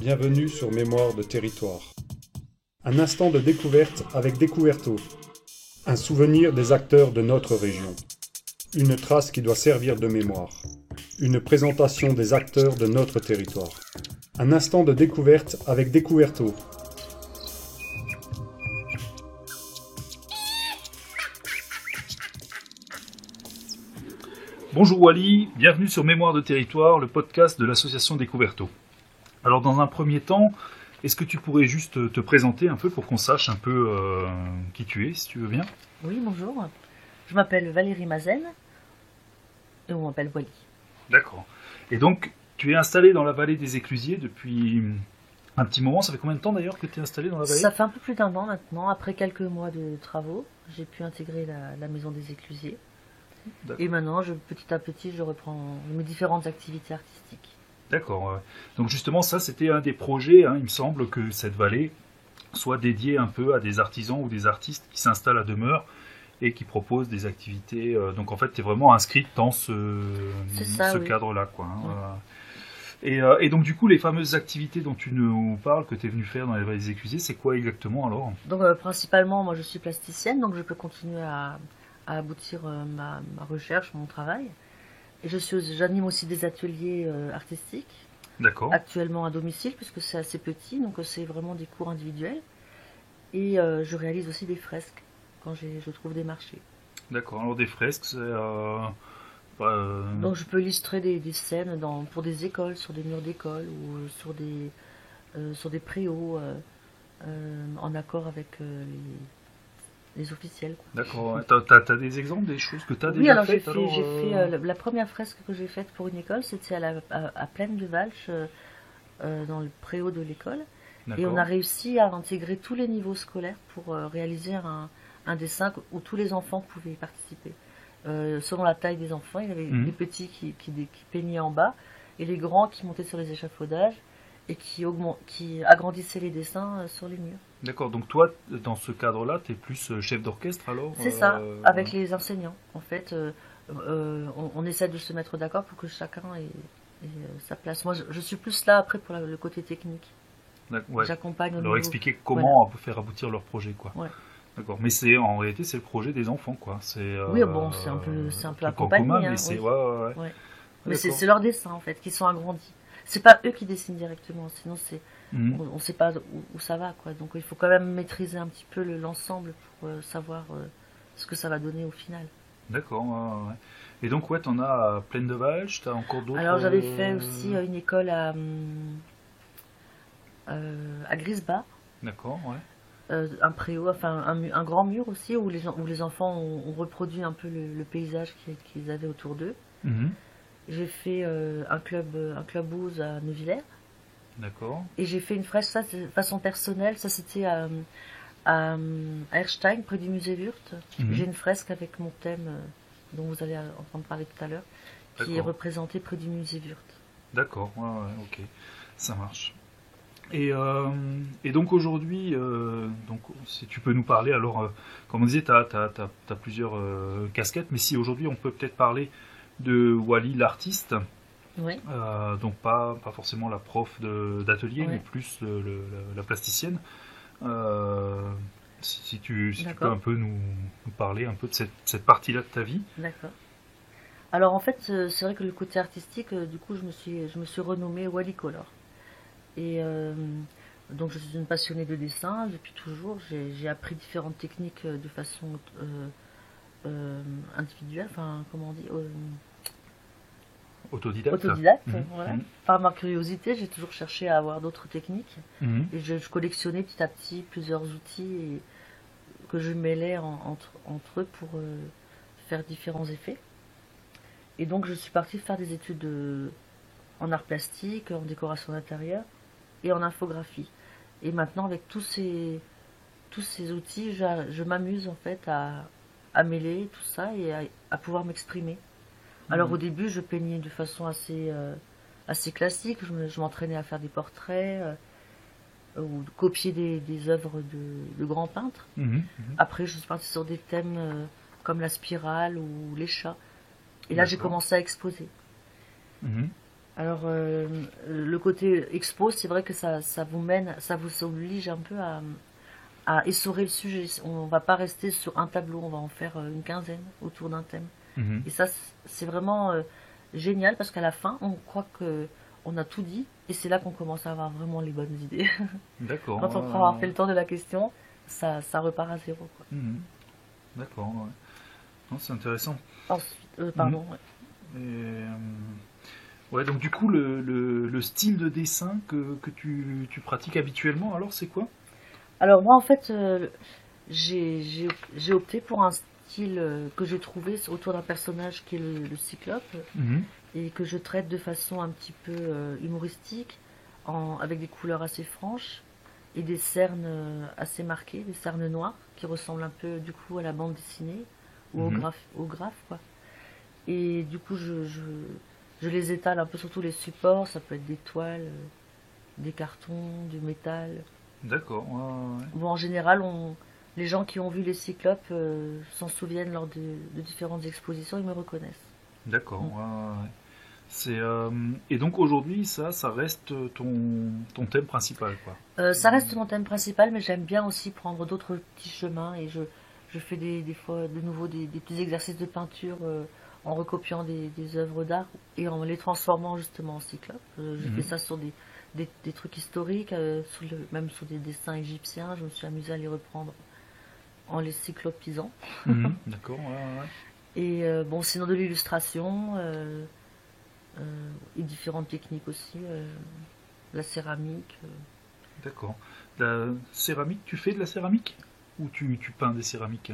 Bienvenue sur Mémoire de territoire. Un instant de découverte avec Découverto. Un souvenir des acteurs de notre région. Une trace qui doit servir de mémoire. Une présentation des acteurs de notre territoire. Un instant de découverte avec Découverto. Bonjour Wally, bienvenue sur Mémoire de territoire, le podcast de l'association Découverto. Alors dans un premier temps, est-ce que tu pourrais juste te présenter un peu pour qu'on sache un peu euh, qui tu es, si tu veux bien? Oui, bonjour. Je m'appelle Valérie Mazen et on m'appelle Wally. D'accord. Et donc, tu es installée dans la vallée des Éclusiers depuis un petit moment. Ça fait combien de temps d'ailleurs que tu es installée dans la vallée? Ça fait un peu plus d'un an maintenant. Après quelques mois de travaux, j'ai pu intégrer la, la maison des Éclusiers. Et maintenant, je, petit à petit, je reprends mes différentes activités artistiques. D'accord. Donc justement, ça, c'était un des projets. hein. Il me semble que cette vallée soit dédiée un peu à des artisans ou des artistes qui s'installent à demeure et qui proposent des activités. euh, donc en fait, tu es vraiment inscrite dans ce, oui. cadre-là. Quoi, hein. Et, euh, et donc du coup, les fameuses activités dont tu nous parles, que tu es venu faire dans les vallées des Éclusiers, c'est quoi exactement alors? Donc, euh, principalement, moi, je suis plasticienne, donc je peux continuer à, à aboutir euh, ma, ma recherche, mon travail. J'anime aussi des ateliers euh, artistiques, D'accord. actuellement à domicile, puisque c'est assez petit, donc euh, c'est vraiment des cours individuels. Et euh, je réalise aussi des fresques quand j'ai- je trouve des marchés. D'accord. Alors des fresques, c'est... euh, Donc je peux illustrer des, des scènes dans, pour des écoles, sur des murs d'école ou sur des, sur des préaux en accord avec les, les officiels. D'accord. T'as, t'as- t'as des exemples des choses que tu as Oui, déjà alors j'ai faites fait, alors, j'ai euh, fait, euh, la, la première fresque que j'ai faite pour une école, c'était à, à, à Plaine de Valche, euh, dans le préau de l'école. Et on a réussi à intégrer tous les niveaux scolaires pour euh, réaliser un, un dessin où tous les enfants pouvaient y participer. Selon la taille des enfants, il y avait Mhm. les petits qui, qui, qui peignaient en bas et les grands qui montaient sur les échafaudages et qui, augment, qui agrandissaient les dessins sur les murs. D'accord, donc toi, dans ce cadre-là, tu es plus euh, chef d'orchestre alors C'est ça, euh, avec les enseignants. En fait, euh, euh, on, on essaie de se mettre d'accord pour que chacun ait, ait, sa place. Moi, je, je suis plus là après pour la- le côté technique. Ouais, J'accompagne Leur niveau- expliquer comment faire aboutir leur projet, quoi. Ouais. D'accord, mais c'est en réalité c'est le projet des enfants, quoi. C'est. Oui, bon, c'est un peu- c'est un peu accompagné, commun, hein, mais c'est oui. ouais, ouais, ouais. Ouais. Mais c'est leur dessin en fait, qui sont agrandis. C'est pas eux qui dessinent directement, sinon c'est Mhm. on, on sait pas où, où ça va quoi. Donc il faut quand même maîtriser un petit peu le- l'ensemble pour euh, savoir euh, ce que ça va donner au final. D'accord, ouais. Et donc ouais, t'en as à Plaine de Valche, t'as encore d'autres. Alors j'avais euh, fait aussi une école à euh, à Grisbach, D'accord, ouais. euh, un préau, enfin un, un grand mur aussi où les où les enfants ont, ont reproduit un peu le, le paysage qu'ils avaient autour d'eux. Mhm. J'ai fait euh, un club un club blues à Neuvillers. D'accord. Et j'ai fait une fresque, ça, de façon personnelle. Ça, c'était à, Erstein, près du musée Wurth. Mhm. J'ai une fresque avec mon thème, euh, dont vous allez entendre parler tout à l'heure, qui est D'accord. représenté près du musée Wurth. D'accord, ouais, ouais, ok, ça marche. Et, euh, et donc aujourd'hui, euh, donc si tu peux nous parler, alors, euh, comme on disait, tu as, plusieurs euh, casquettes, mais si aujourd'hui on peut peut-être parler de Wally l'artiste, Euh, donc pas, pas forcément la prof d'atelier, Ouais. mais plus le- le- la, la plasticienne. Euh, si, si tu, si tu peux un peu nous, nous parler un peu de cette, cette partie-là de ta vie. D'accord. Alors en fait, euh, c'est vrai que le côté artistique, du coup, je me suis, je me suis renommée Wally Color. Et euh, donc je suis une passionnée de dessin depuis toujours. J'ai appris différentes techniques de façon individuelle, enfin comment on dit, Autodidacte. autodidacte. Mhm. voilà. Mhm. Par ma curiosité, j'ai toujours cherché à avoir d'autres techniques. Mhm. Et je, je collectionnais petit à petit plusieurs outils et, que je mêlais en- entre, entre eux pour euh, faire différents effets. Et donc je suis partie faire des études de- en art plastique, en décoration d'intérieur et en infographie. Et maintenant avec tous ces, tous ces outils, je, m'amuse en fait à, à mêler tout ça et à, à pouvoir m'exprimer. Alors Mhm. au début je peignais de façon assez, euh, assez classique, je me- je m'entraînais à faire des portraits. euh, ou de copier des, des œuvres de, de grands peintres. Mhm. Mhm. Après, je suis partie sur des thèmes euh, comme la spirale ou les chats. Et là, j'ai commencé à exposer. Alors, le côté expo, c'est vrai que ça, ça vous mène, ça vous oblige un peu à, à essorer le sujet. On va pas rester sur un tableau, on va en faire une quinzaine autour d'un thème. Mhm. Et ça, c'est vraiment euh, génial parce qu'à la fin, on croit que on a tout dit et c'est là qu'on commence à avoir vraiment les bonnes idées. D'accord. Quand on croit avoir fait le tour de la question, ça, ça repart à zéro. Mhm. D'accord. ouais. C'est intéressant. Ensuite, euh, pardon. Ouais. Et, euh, ouais, donc du coup, le, le- le style de dessin que, que tu, tu pratiques habituellement, alors c'est quoi? Alors moi, en fait, euh, j'ai opté pour un style euh, que j'ai trouvé autour d'un personnage qui est le, le cyclope et que je traite de façon un petit peu euh, humoristique, en, avec des couleurs assez franches et des cernes euh, assez marquées, des cernes noires qui ressemblent un peu du coup à la bande dessinée ou au Mhm. graphe, au graphe quoi. Et du coup, je, je, je les étale un peu sur tous les supports, ça peut être des toiles, des cartons, du métal. D'accord. ouais, ouais, ouais. Bon, en général, on, les gens qui ont vu les cyclopes euh, s'en souviennent lors de, de différentes expositions, ils me reconnaissent. D'accord. Mm. ouais, ouais, ouais. C'est euh, et donc aujourd'hui, ça, ça reste ton, ton thème principal, quoi. Euh, ça reste mon thème principal, mais j'aime bien aussi prendre d'autres petits chemins et je, je fais des, des fois de nouveau des, des petits exercices de peinture en recopiant des, des œuvres d'art et en les transformant justement en cyclopes. J'ai Mhm. fait ça sur des, des, des trucs historiques, sous le- même sur des dessins égyptiens. Je me suis amusée à les reprendre en les cyclopisant. Mhm. D'accord. ouais, ouais, ouais. Et euh, bon, sinon de l'illustration euh, euh, et différentes techniques aussi, euh, la céramique. euh. D'accord. La céramique, tu fais de la céramique? Ou tu, tu peins des céramiques?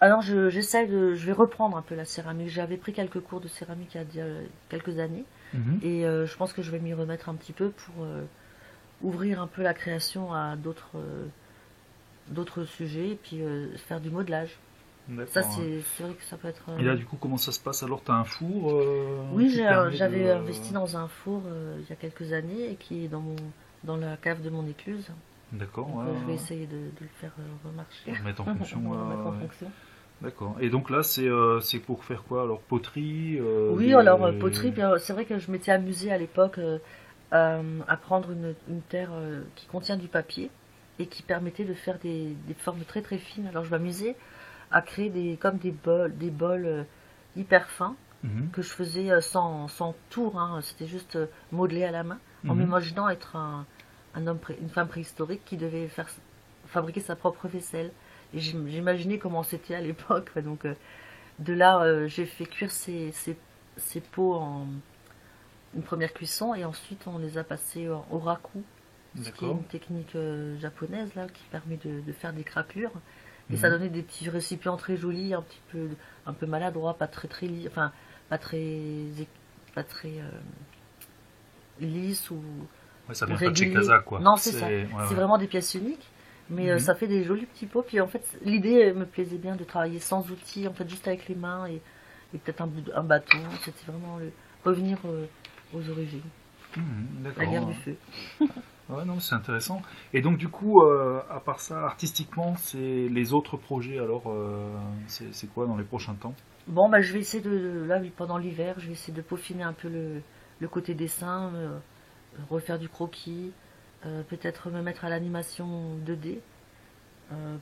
Alors je, j'essaie de, je vais reprendre un peu la céramique. J'avais pris quelques cours de céramique il y a quelques années Mhm. et euh, je pense que je vais m'y remettre un petit peu pour euh, ouvrir un peu la création à d'autres euh, d'autres sujets et puis euh, faire du modelage. Ça ouais. c'est, vrai que ça peut être. euh, Et là, du coup, comment ça se passe? Alors, tu as un four euh, Oui, j'avais de- investi dans un four euh, il y a quelques années et qui est dans mon dans la cave de mon écluse. D'accord, ouais, je vais ouais. essayer de, de le faire remarcher. Remettre en fonction, ouais, mettre. D'accord. Et donc là, c'est euh, pour faire quoi? Alors, poterie Oui, alors poterie, c'est vrai que je m'étais amusée à l'époque à prendre une, une terre qui contient du papier et qui permettait de faire des, des formes très très fines. Alors je m'amusais à créer des comme des bols, des bols euh, hyper fins Mhm. que je faisais euh, sans, sans tour, hein. c'était juste euh, modelé à la main, en Mhm. m'imaginant être un, un homme, pré- une femme préhistorique qui devait faire fabriquer sa propre vaisselle. Et j'im- j'imaginais comment c'était à l'époque. Donc de là, j'ai fait cuire ces, ces, ces pots en une première cuisson et ensuite on les a passés au, raku, qui est une technique euh, japonaise là qui permet de, de faire des craquelures. Et Mhm. ça donnait des petits récipients très jolis, un petit peu, un peu maladroits, pas très très enfin pas très, pas très euh, lisses ou Ouais, ça vient de. Casa, quoi. Non, c'est ça. ouais, c'est ouais. vraiment des pièces uniques, mais euh, Mhm. ça fait des jolis petits pots. Puis en fait, l'idée euh, me plaisait bien de travailler sans outils, en fait, juste avec les mains et, et peut-être un, bâton. C'était vraiment le, revenir aux origines, Mhm, la guerre du feu. Ouais, non, c'est intéressant. Et donc, du coup, euh, à part ça, artistiquement, c'est les autres projets, alors, euh, c'est quoi dans les prochains temps? Bon, bah, je vais essayer de, là, pendant l'hiver, je vais essayer de peaufiner un peu le, le côté dessin, euh, refaire du croquis, peut-être me mettre à l'animation 2D. euh,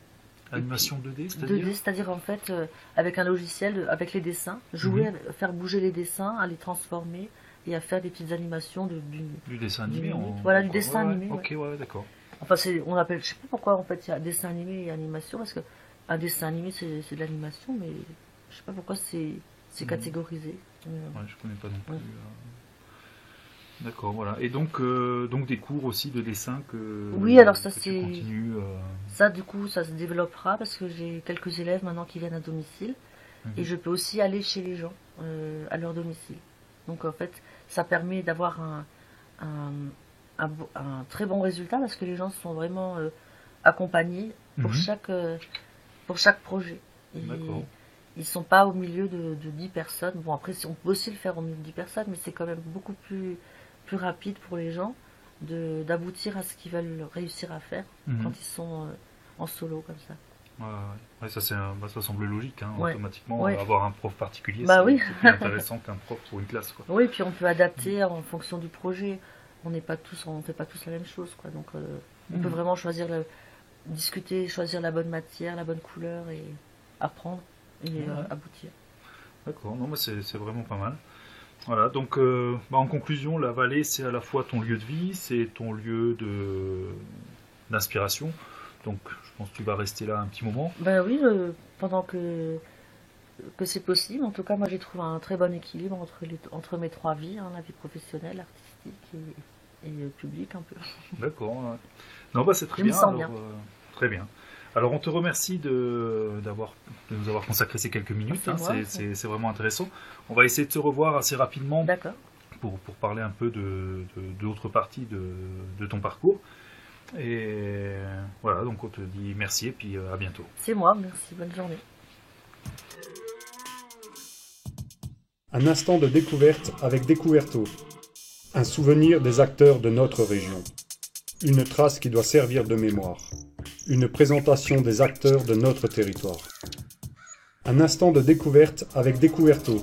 Animation 2D, c'est-à-dire? 2D, c'est-à-dire en fait avec un logiciel, avec les dessins, jouer, Mhm. faire bouger les dessins, à les transformer et à faire des petites animations de, du, Du dessin animé minutes. en- Voilà, du dessin ouais, animé, Ok, ouais, d'accord. Enfin, on appelle, je sais pas pourquoi en fait il y a dessin animé et animation, parce que un dessin animé c'est, de l'animation, mais je sais pas pourquoi c'est, Mhm. catégorisé. Euh, Ouais, je connais pas non plus. Ouais. euh. D'accord, voilà. Et donc, euh, donc des cours aussi de dessin que. Oui, alors ça, c'est- euh, Ça, du coup, ça se développera parce que j'ai quelques élèves maintenant qui viennent à domicile Mhm. et je peux aussi aller chez les gens euh, à leur domicile. Donc en fait, ça permet d'avoir un, un, un très bon résultat parce que les gens sont vraiment euh, accompagnés pour Mhm. chaque euh, pour chaque projet. Et ils sont pas au milieu de, de 10 personnes. Bon après, on peut aussi le faire au milieu de 10 personnes, mais c'est quand même beaucoup plus plus rapide pour les gens de d'aboutir à ce qu'ils veulent réussir à faire Mhm. quand ils sont euh, en solo comme ça. Ouais, ça, bah, ça semble logique, hein, Ouais. automatiquement. Avoir un prof particulier, Bah c'est oui. plus intéressant qu'un prof pour une classe. Quoi. Oui, puis on peut adapter en fonction du projet. On n'est pas tous, on fait pas tous la même chose, quoi. Donc, euh, on peut Mhm. vraiment choisir discuter, choisir la bonne matière, la bonne couleur et apprendre et euh, aboutir. D'accord, non, mais c'est vraiment pas mal. Voilà, donc euh, bah, en conclusion, la vallée, c'est à la fois ton lieu de vie, c'est ton lieu de d'inspiration. Donc, je pense que tu vas rester là un petit moment. Ben oui, euh, pendant que que c'est possible. En tout cas, moi, j'ai trouvé un très bon équilibre entre les, entre mes trois vies, hein, la vie professionnelle, artistique et, et euh, publique un peu. D'accord. ouais. Non, bah c'est très Je me bien. sens alors, bien. euh, très bien. Alors, on te remercie de, d'avoir, de nous avoir consacré ces quelques minutes. C'est hein, moi. c'est, vraiment intéressant. On va essayer de se revoir assez rapidement D'accord. pour, pour parler un peu de, de- d'autres parties de, de ton parcours. Et voilà, donc on te dit merci et puis euh, à bientôt. C'est moi. Merci. Bonne journée. Un instant de découverte avec Découverto. Un souvenir des acteurs de notre région. Une trace qui doit servir de mémoire. Une présentation des acteurs de notre territoire. Un instant de découverte avec Découverto.